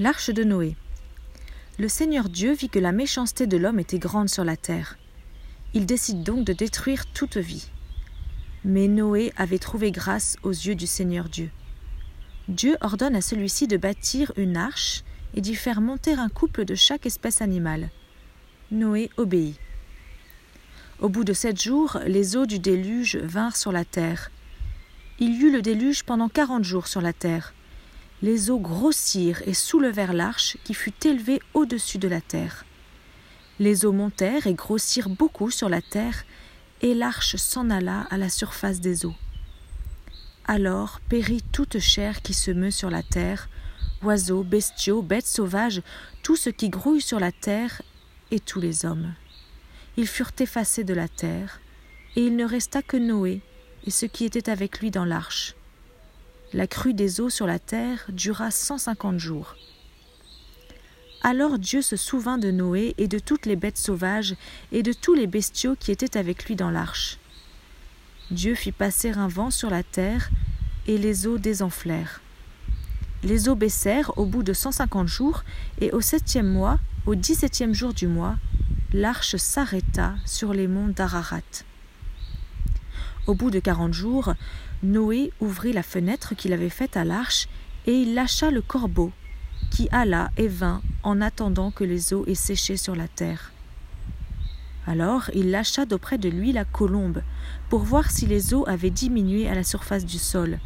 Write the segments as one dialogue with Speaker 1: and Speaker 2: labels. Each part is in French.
Speaker 1: L'arche de Noé. Le Seigneur Dieu vit que la méchanceté de l'homme était grande sur la terre. Il décide donc de détruire toute vie. Mais Noé avait trouvé grâce aux yeux du Seigneur Dieu. Dieu ordonne à celui-ci de bâtir une arche et d'y faire monter un couple de chaque espèce animale. Noé obéit. Au bout de sept jours, les eaux du déluge vinrent sur la terre. Il y eut le déluge pendant quarante jours sur la terre. Les eaux grossirent et soulevèrent l'arche qui fut élevée au-dessus de la terre. Les eaux montèrent et grossirent beaucoup sur la terre, et l'arche s'en alla à la surface des eaux. Alors périt toute chair qui se meut sur la terre, oiseaux, bestiaux, bêtes sauvages, tout ce qui grouille sur la terre, et tous les hommes ils furent effacés de la terre, et il ne resta que Noé et ceux qui étaient avec lui dans l'arche. La crue des eaux sur la terre dura cent cinquante jours. Alors Dieu se souvint de Noé et de toutes les bêtes sauvages et de tous les bestiaux qui étaient avec lui dans l'arche. Dieu fit passer un vent sur la terre, et les eaux désenflèrent. Les eaux baissèrent au bout de cent cinquante jours, et au septième mois, au dix-septième jour du mois, l'arche s'arrêta sur les monts d'Ararat. Au bout de quarante jours, Noé ouvrit la fenêtre qu'il avait faite à l'arche, et il lâcha le corbeau, qui alla et vint en attendant que les eaux aient séché sur la terre. Alors il lâcha d'auprès de lui la colombe, pour voir si les eaux avaient diminué à la surface du sol.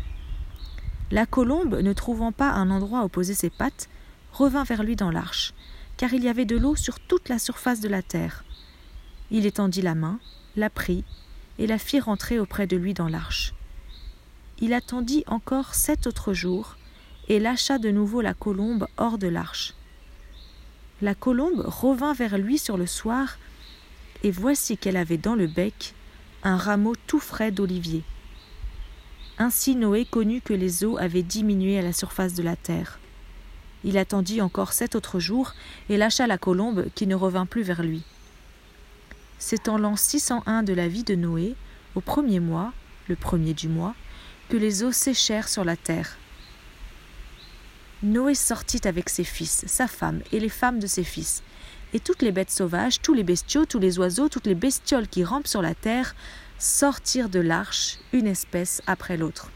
Speaker 1: La colombe, ne trouvant pas un endroit où poser ses pattes, revint vers lui dans l'arche, car il y avait de l'eau sur toute la surface de la terre. Il étendit la main, la prit, et la fit rentrer auprès de lui dans l'arche. Il attendit encore sept autres jours, et lâcha de nouveau la colombe hors de l'arche. La colombe revint vers lui sur le soir, et voici qu'elle avait dans le bec un rameau tout frais d'olivier. Ainsi Noé connut que les eaux avaient diminué à la surface de la terre. Il attendit encore sept autres jours et lâcha la colombe qui ne revint plus vers lui. C'est en l'an 601 de la vie de Noé, au premier mois, le premier du mois, que les eaux séchèrent sur la terre. Noé sortit avec ses fils, sa femme et les femmes de ses fils, et toutes les bêtes sauvages, tous les bestiaux, tous les oiseaux, toutes les bestioles qui rampent sur la terre sortirent de l'arche, une espèce après l'autre.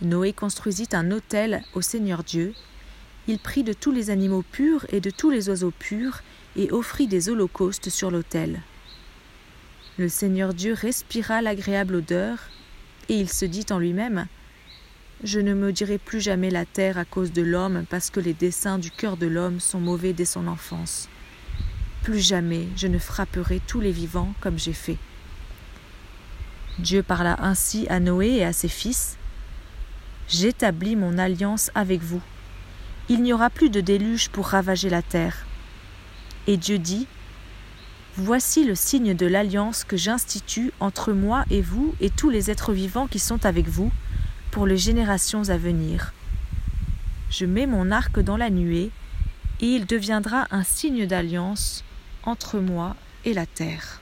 Speaker 1: Noé construisit un autel au Seigneur Dieu, il prit de tous les animaux purs et de tous les oiseaux purs, et offrit des holocaustes sur l'autel. Le Seigneur Dieu respira l'agréable odeur, et il se dit en lui-même Je ne maudirai plus jamais la terre à cause de l'homme, parce que les desseins du cœur de l'homme sont mauvais dès son enfance. Plus jamais je ne frapperai tous les vivants comme j'ai fait. Dieu parla ainsi à Noé et à ses fils. J'établis mon alliance avec vous il n'y aura plus de déluge pour ravager la terre. Et Dieu dit Voici le signe de l'alliance que j'institue entre moi et vous et tous les êtres vivants qui sont avec vous pour les générations à venir. Je mets mon arc dans la nuée, et il deviendra un signe d'alliance entre moi et la terre.